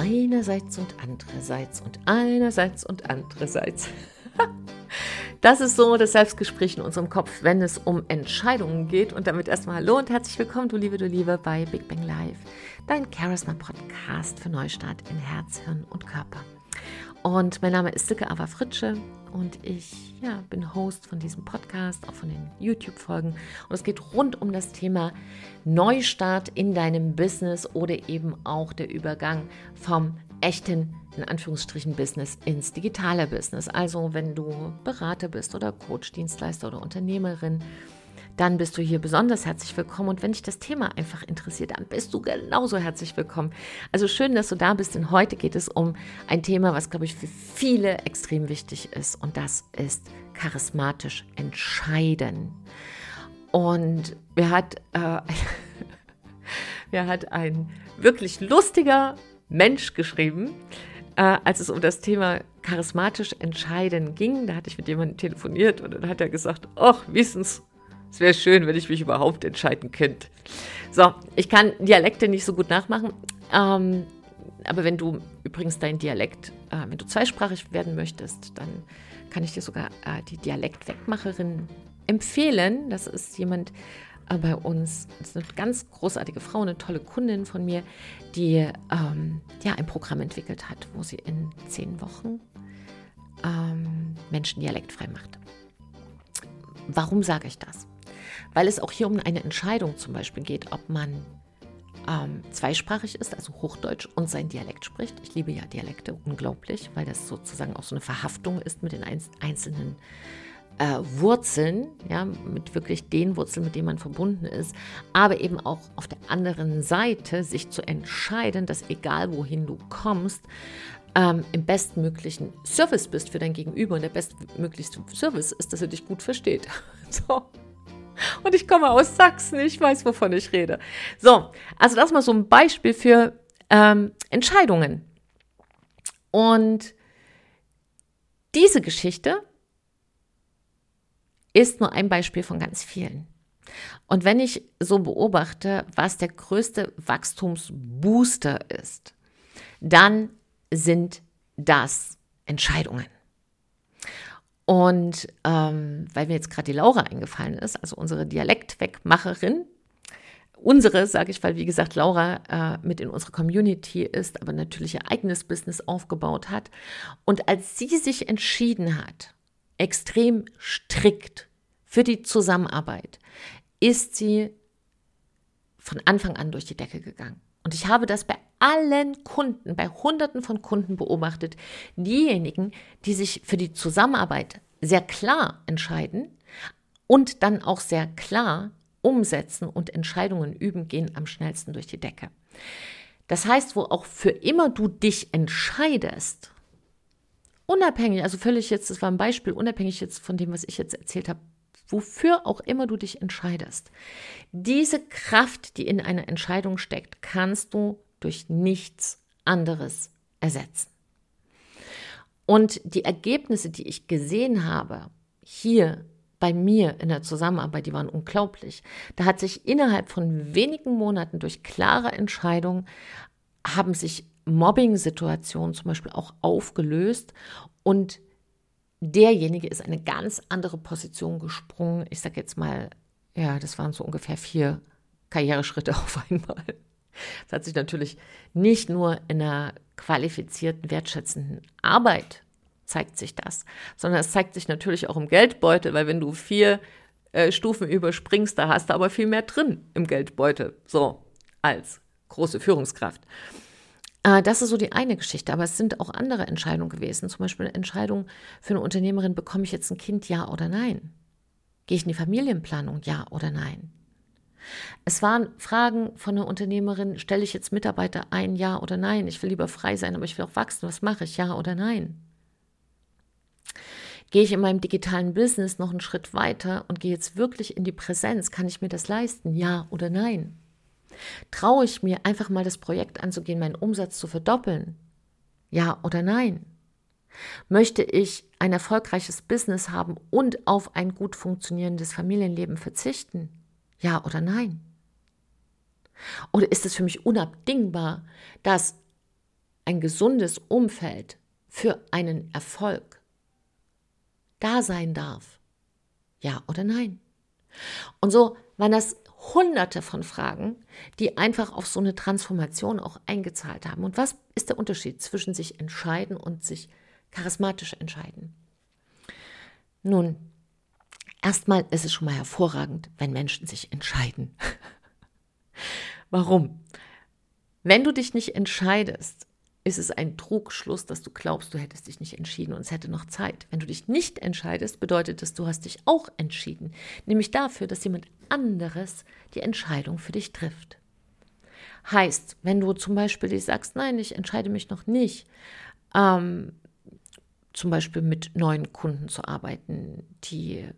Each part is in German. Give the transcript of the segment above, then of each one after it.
einerseits und andererseits und einerseits und andererseits. Das ist so das Selbstgespräch in unserem Kopf, wenn es um Entscheidungen geht. Und damit erstmal Hallo und herzlich willkommen, du Liebe, du Liebe, bei Big Bang Live, dein Charisma Podcast für Neustart in Herz, Hirn und Körper. Und mein Name ist Silke Ava Fritsche und ich ja, bin Host von diesem Podcast, auch von den YouTube-Folgen. Und es geht rund um das Thema Neustart in deinem Business oder eben auch der Übergang vom echten, in Anführungsstrichen, Business ins digitale Business. Also wenn du Berater bist oder Coach, Dienstleister oder Unternehmerin dann bist du hier besonders herzlich willkommen. Und wenn dich das Thema einfach interessiert, dann bist du genauso herzlich willkommen. Also schön, dass du da bist, denn heute geht es um ein Thema, was, glaube ich, für viele extrem wichtig ist. Und das ist charismatisch entscheiden. Und mir hat, äh, mir hat ein wirklich lustiger Mensch geschrieben, äh, als es um das Thema charismatisch entscheiden ging. Da hatte ich mit jemandem telefoniert und dann hat er gesagt, ach, wissens, es wäre schön, wenn ich mich überhaupt entscheiden könnte. So, ich kann Dialekte nicht so gut nachmachen. Ähm, aber wenn du übrigens dein Dialekt, äh, wenn du zweisprachig werden möchtest, dann kann ich dir sogar äh, die Dialektwegmacherin empfehlen. Das ist jemand äh, bei uns, das ist eine ganz großartige Frau, eine tolle Kundin von mir, die ähm, ja ein Programm entwickelt hat, wo sie in zehn Wochen ähm, Menschen dialektfrei macht. Warum sage ich das? Weil es auch hier um eine Entscheidung zum Beispiel geht, ob man ähm, zweisprachig ist, also Hochdeutsch und sein Dialekt spricht. Ich liebe ja Dialekte unglaublich, weil das sozusagen auch so eine Verhaftung ist mit den einzelnen äh, Wurzeln, ja, mit wirklich den Wurzeln, mit denen man verbunden ist, aber eben auch auf der anderen Seite sich zu entscheiden, dass egal wohin du kommst, ähm, im bestmöglichen Service bist für dein Gegenüber und der bestmöglichste Service ist, dass er dich gut versteht. So. Und ich komme aus Sachsen, ich weiß, wovon ich rede. So, also das mal so ein Beispiel für ähm, Entscheidungen. Und diese Geschichte ist nur ein Beispiel von ganz vielen. Und wenn ich so beobachte, was der größte Wachstumsbooster ist, dann sind das Entscheidungen. Und ähm, weil mir jetzt gerade die Laura eingefallen ist, also unsere Dialektwegmacherin, unsere, sage ich, weil wie gesagt Laura äh, mit in unserer Community ist, aber natürlich ihr eigenes Business aufgebaut hat. Und als sie sich entschieden hat, extrem strikt für die Zusammenarbeit, ist sie von Anfang an durch die Decke gegangen. Und ich habe das bei allen Kunden, bei Hunderten von Kunden beobachtet. Diejenigen, die sich für die Zusammenarbeit sehr klar entscheiden und dann auch sehr klar umsetzen und Entscheidungen üben, gehen am schnellsten durch die Decke. Das heißt, wo auch für immer du dich entscheidest, unabhängig, also völlig jetzt, das war ein Beispiel, unabhängig jetzt von dem, was ich jetzt erzählt habe, wofür auch immer du dich entscheidest. Diese Kraft, die in einer Entscheidung steckt, kannst du durch nichts anderes ersetzen. Und die Ergebnisse, die ich gesehen habe, hier bei mir in der Zusammenarbeit, die waren unglaublich. Da hat sich innerhalb von wenigen Monaten durch klare Entscheidungen haben sich Mobbing-Situationen zum Beispiel auch aufgelöst und derjenige ist eine ganz andere Position gesprungen. Ich sage jetzt mal, ja, das waren so ungefähr vier Karriereschritte auf einmal. Das hat sich natürlich nicht nur in einer qualifizierten, wertschätzenden Arbeit zeigt sich das, sondern es zeigt sich natürlich auch im Geldbeutel, weil wenn du vier äh, Stufen überspringst, da hast du aber viel mehr drin im Geldbeutel, so als große Führungskraft. Äh, das ist so die eine Geschichte, aber es sind auch andere Entscheidungen gewesen. Zum Beispiel eine Entscheidung für eine Unternehmerin, bekomme ich jetzt ein Kind, ja oder nein? Gehe ich in die Familienplanung, ja oder nein? Es waren Fragen von einer Unternehmerin, stelle ich jetzt Mitarbeiter ein, ja oder nein? Ich will lieber frei sein, aber ich will auch wachsen. Was mache ich, ja oder nein? Gehe ich in meinem digitalen Business noch einen Schritt weiter und gehe jetzt wirklich in die Präsenz? Kann ich mir das leisten, ja oder nein? Traue ich mir einfach mal das Projekt anzugehen, meinen Umsatz zu verdoppeln? Ja oder nein? Möchte ich ein erfolgreiches Business haben und auf ein gut funktionierendes Familienleben verzichten? Ja oder nein? Oder ist es für mich unabdingbar, dass ein gesundes Umfeld für einen Erfolg da sein darf. Ja oder nein? Und so waren das hunderte von Fragen, die einfach auf so eine Transformation auch eingezahlt haben. Und was ist der Unterschied zwischen sich entscheiden und sich charismatisch entscheiden? Nun, erstmal ist es schon mal hervorragend, wenn Menschen sich entscheiden. Warum? Wenn du dich nicht entscheidest, ist es ein Trugschluss, dass du glaubst, du hättest dich nicht entschieden und es hätte noch Zeit. Wenn du dich nicht entscheidest, bedeutet das, du hast dich auch entschieden, nämlich dafür, dass jemand anderes die Entscheidung für dich trifft. Heißt, wenn du zum Beispiel dich sagst, nein, ich entscheide mich noch nicht, ähm, zum Beispiel mit neuen Kunden zu arbeiten, die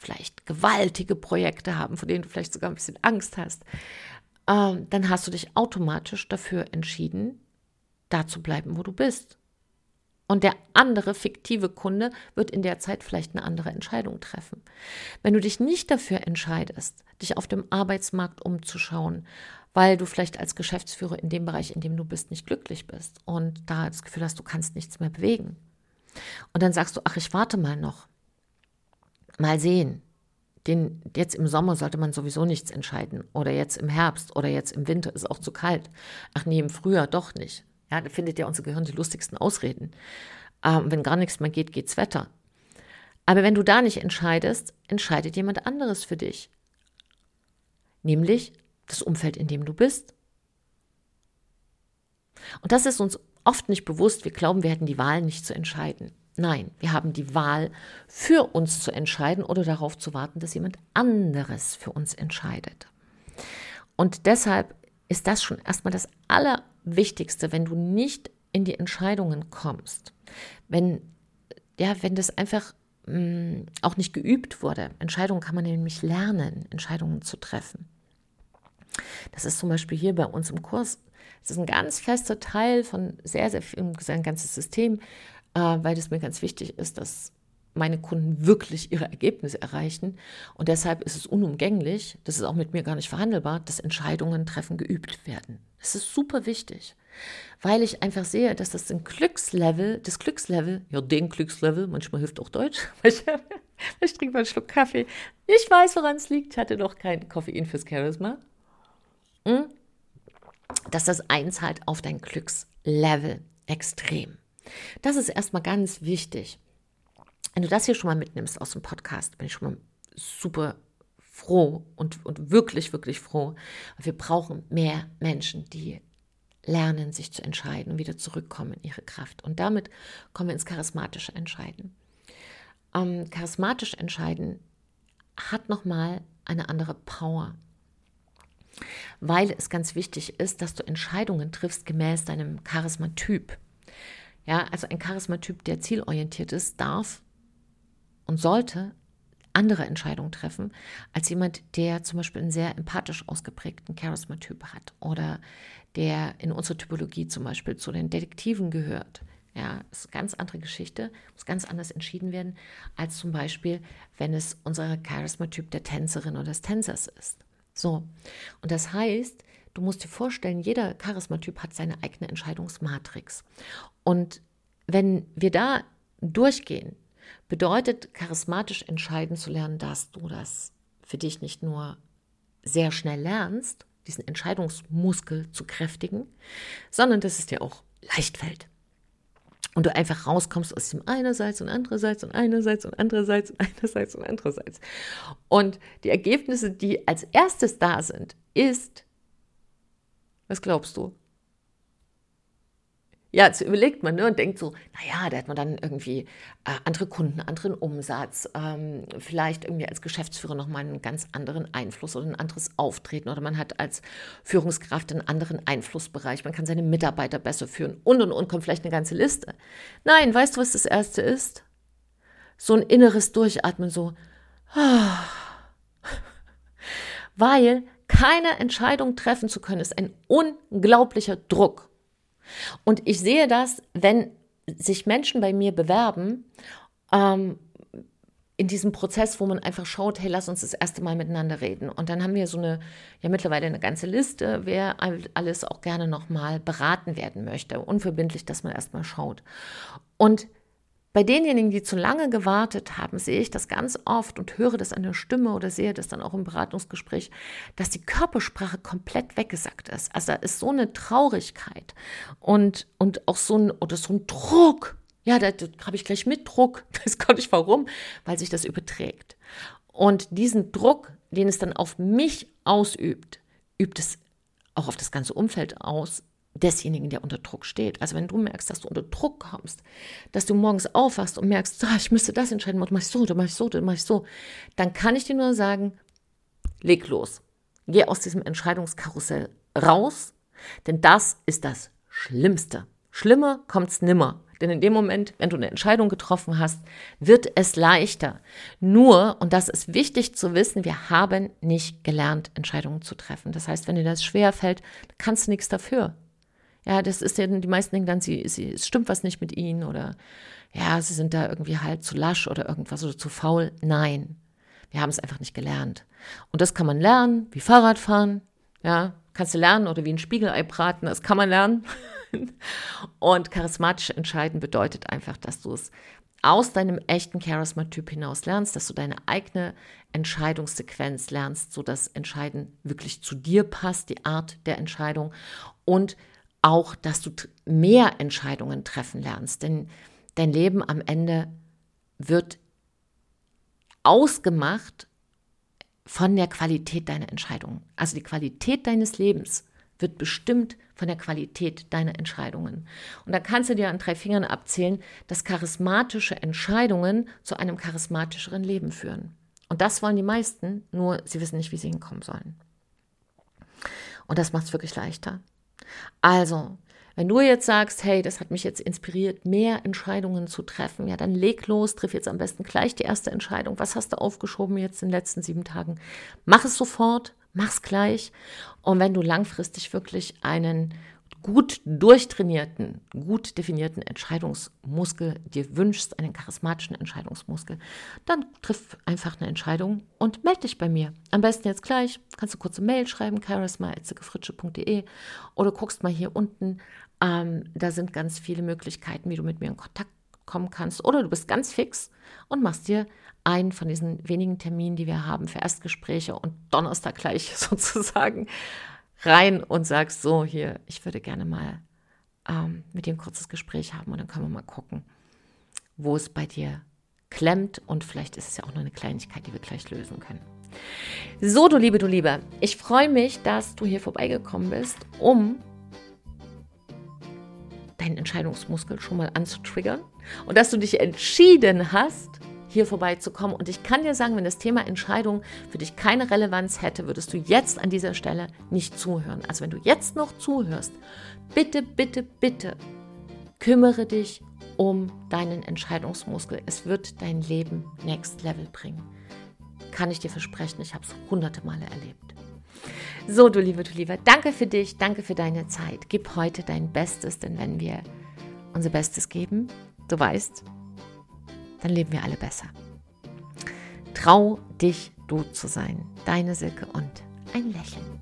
vielleicht gewaltige Projekte haben, von denen du vielleicht sogar ein bisschen Angst hast, ähm, dann hast du dich automatisch dafür entschieden, da zu bleiben, wo du bist. Und der andere fiktive Kunde wird in der Zeit vielleicht eine andere Entscheidung treffen. Wenn du dich nicht dafür entscheidest, dich auf dem Arbeitsmarkt umzuschauen, weil du vielleicht als Geschäftsführer in dem Bereich, in dem du bist, nicht glücklich bist und da das Gefühl hast, du kannst nichts mehr bewegen. Und dann sagst du, ach, ich warte mal noch. Mal sehen. Den, jetzt im Sommer sollte man sowieso nichts entscheiden. Oder jetzt im Herbst oder jetzt im Winter ist auch zu kalt. Ach nee, im Frühjahr doch nicht. Ja, da findet ja unser Gehirn die lustigsten Ausreden. Ähm, wenn gar nichts mehr geht, geht's Wetter. Aber wenn du da nicht entscheidest, entscheidet jemand anderes für dich. Nämlich das Umfeld, in dem du bist. Und das ist uns oft nicht bewusst. Wir glauben, wir hätten die Wahl nicht zu entscheiden. Nein, wir haben die Wahl, für uns zu entscheiden oder darauf zu warten, dass jemand anderes für uns entscheidet. Und deshalb ist das schon erstmal das aller Wichtigste, wenn du nicht in die Entscheidungen kommst, wenn, ja, wenn das einfach mh, mm, auch nicht geübt wurde. Entscheidungen kann man nämlich lernen, Entscheidungen zu treffen. Das ist zum Beispiel hier bei uns im Kurs. Das ist ein ganz fester Teil von sehr, sehr viel, ein ganzes System, weil es mir ganz wichtig ist, dass meine Kunden wirklich ihre Ergebnisse erreichen. Und deshalb ist es unumgänglich, das ist auch mit mir gar nicht verhandelbar, dass Entscheidungen treffen geübt werden. Das ist super wichtig, weil ich einfach sehe, dass das ein Glückslevel, das Glückslevel, ja, den Glückslevel, manchmal hilft auch Deutsch, ich, ich trinke mal einen Schluck Kaffee. Ich weiß, woran es liegt. Ich hatte noch kein Koffein fürs Charisma. Hm? Dass das einzahlt auf dein Glückslevel extrem. Das ist erstmal ganz wichtig. Wenn du das hier schon mal mitnimmst aus dem Podcast, bin ich schon mal super froh und, und wirklich, wirklich froh. Wir brauchen mehr Menschen, die lernen, sich zu entscheiden und wieder zurückkommen in ihre Kraft. Und damit kommen wir ins charismatische Entscheiden. Ähm, charismatisch entscheiden hat nochmal eine andere Power, weil es ganz wichtig ist, dass du Entscheidungen triffst gemäß deinem Charismatyp. Ja, also ein Charismatyp, der zielorientiert ist, darf und sollte andere Entscheidungen treffen als jemand, der zum Beispiel einen sehr empathisch ausgeprägten Charisma-Typ hat oder der in unserer Typologie zum Beispiel zu den Detektiven gehört. Ja, ist eine ganz andere Geschichte, muss ganz anders entschieden werden, als zum Beispiel, wenn es unser Charisma-Typ der Tänzerin oder des Tänzers ist. So, und das heißt, du musst dir vorstellen, jeder Charisma-Typ hat seine eigene Entscheidungsmatrix. Und wenn wir da durchgehen, bedeutet charismatisch entscheiden zu lernen, dass du das für dich nicht nur sehr schnell lernst, diesen Entscheidungsmuskel zu kräftigen, sondern dass es dir auch leicht fällt. Und du einfach rauskommst aus dem einerseits und andererseits und einerseits und andererseits und einerseits und andererseits. Und die Ergebnisse, die als erstes da sind, ist, was glaubst du? Ja, jetzt überlegt man ne, und denkt so, naja, da hat man dann irgendwie äh, andere Kunden, anderen Umsatz, ähm, vielleicht irgendwie als Geschäftsführer nochmal einen ganz anderen Einfluss oder ein anderes Auftreten oder man hat als Führungskraft einen anderen Einflussbereich, man kann seine Mitarbeiter besser führen und und und kommt vielleicht eine ganze Liste. Nein, weißt du, was das Erste ist? So ein inneres Durchatmen, so, weil keine Entscheidung treffen zu können, ist ein unglaublicher Druck. Und ich sehe das, wenn sich Menschen bei mir bewerben, ähm, in diesem Prozess, wo man einfach schaut, hey, lass uns das erste Mal miteinander reden. Und dann haben wir so eine, ja mittlerweile eine ganze Liste, wer alles auch gerne nochmal beraten werden möchte. Unverbindlich, dass man erstmal schaut. Und bei denjenigen, die zu lange gewartet haben, sehe ich das ganz oft und höre das an der Stimme oder sehe das dann auch im Beratungsgespräch, dass die Körpersprache komplett weggesackt ist. Also da ist so eine Traurigkeit und, und auch so ein, oder so ein Druck ja, da, da habe ich gleich mit Druck. Das konnte ich warum? Weil sich das überträgt. Und diesen Druck, den es dann auf mich ausübt, übt es auch auf das ganze Umfeld aus, desjenigen, der unter Druck steht. Also wenn du merkst, dass du unter Druck kommst, dass du morgens aufwachst und merkst, ah, ich müsste das entscheiden, mach ich so, dann mach ich so, dann mach ich so, dann kann ich dir nur sagen, leg los. Geh aus diesem Entscheidungskarussell raus, denn das ist das Schlimmste. Schlimmer kommt's nimmer. Denn in dem Moment, wenn du eine Entscheidung getroffen hast, wird es leichter. Nur, und das ist wichtig zu wissen, wir haben nicht gelernt, Entscheidungen zu treffen. Das heißt, wenn dir das schwer fällt, kannst du nichts dafür. Ja, das ist ja, die meisten denken dann, sie, sie, es stimmt was nicht mit ihnen oder ja, sie sind da irgendwie halt zu lasch oder irgendwas oder zu faul. Nein, wir haben es einfach nicht gelernt. Und das kann man lernen, wie Fahrradfahren, ja, kannst du lernen oder wie ein Spiegelei braten, das kann man lernen. Und charismatisch entscheiden bedeutet einfach, dass du es aus deinem echten Charisma-Typ hinaus lernst, dass du deine eigene Entscheidungssequenz lernst, sodass Entscheiden wirklich zu dir passt, die Art der Entscheidung und auch, dass du mehr Entscheidungen treffen lernst. Denn dein Leben am Ende wird ausgemacht von der Qualität deiner Entscheidungen. Also die Qualität deines Lebens wird bestimmt von der Qualität deiner Entscheidungen. Und da kannst du dir an drei Fingern abzählen, dass charismatische Entscheidungen zu einem charismatischeren Leben führen. Und das wollen die meisten, nur sie wissen nicht, wie sie hinkommen sollen. Und das macht es wirklich leichter. Also, wenn du jetzt sagst, hey, das hat mich jetzt inspiriert, mehr Entscheidungen zu treffen, ja, dann leg los, triff jetzt am besten gleich die erste Entscheidung. Was hast du aufgeschoben jetzt in den letzten sieben Tagen? Mach es sofort, mach's gleich. Und wenn du langfristig wirklich einen gut durchtrainierten, gut definierten Entscheidungsmuskel dir wünschst, einen charismatischen Entscheidungsmuskel, dann triff einfach eine Entscheidung und melde dich bei mir. Am besten jetzt gleich, kannst du kurze Mail schreiben, charisma.de oder guckst mal hier unten. Ähm, da sind ganz viele Möglichkeiten, wie du mit mir in Kontakt kommen kannst. Oder du bist ganz fix und machst dir einen von diesen wenigen Terminen, die wir haben für Erstgespräche und Donnerstag gleich sozusagen rein und sagst so, hier, ich würde gerne mal ähm, mit dir ein kurzes Gespräch haben und dann können wir mal gucken, wo es bei dir klemmt und vielleicht ist es ja auch nur eine Kleinigkeit, die wir gleich lösen können. So, du Liebe, du Liebe, ich freue mich, dass du hier vorbeigekommen bist, um deinen Entscheidungsmuskel schon mal anzutriggern und dass du dich entschieden hast, hier vorbeizukommen. Und ich kann dir sagen, wenn das Thema Entscheidung für dich keine Relevanz hätte, würdest du jetzt an dieser Stelle nicht zuhören. Also wenn du jetzt noch zuhörst, bitte, bitte, bitte kümmere dich um deinen Entscheidungsmuskel. Es wird dein Leben next level bringen. Kann ich dir versprechen, ich habe es hunderte Male erlebt. So, du Liebe, du Lieber, danke für dich, danke für deine Zeit. Gib heute dein Bestes, denn wenn wir unser Bestes geben, du weißt, dann leben wir alle besser. Trau dich, du zu sein. Deine Silke und ein Lächeln.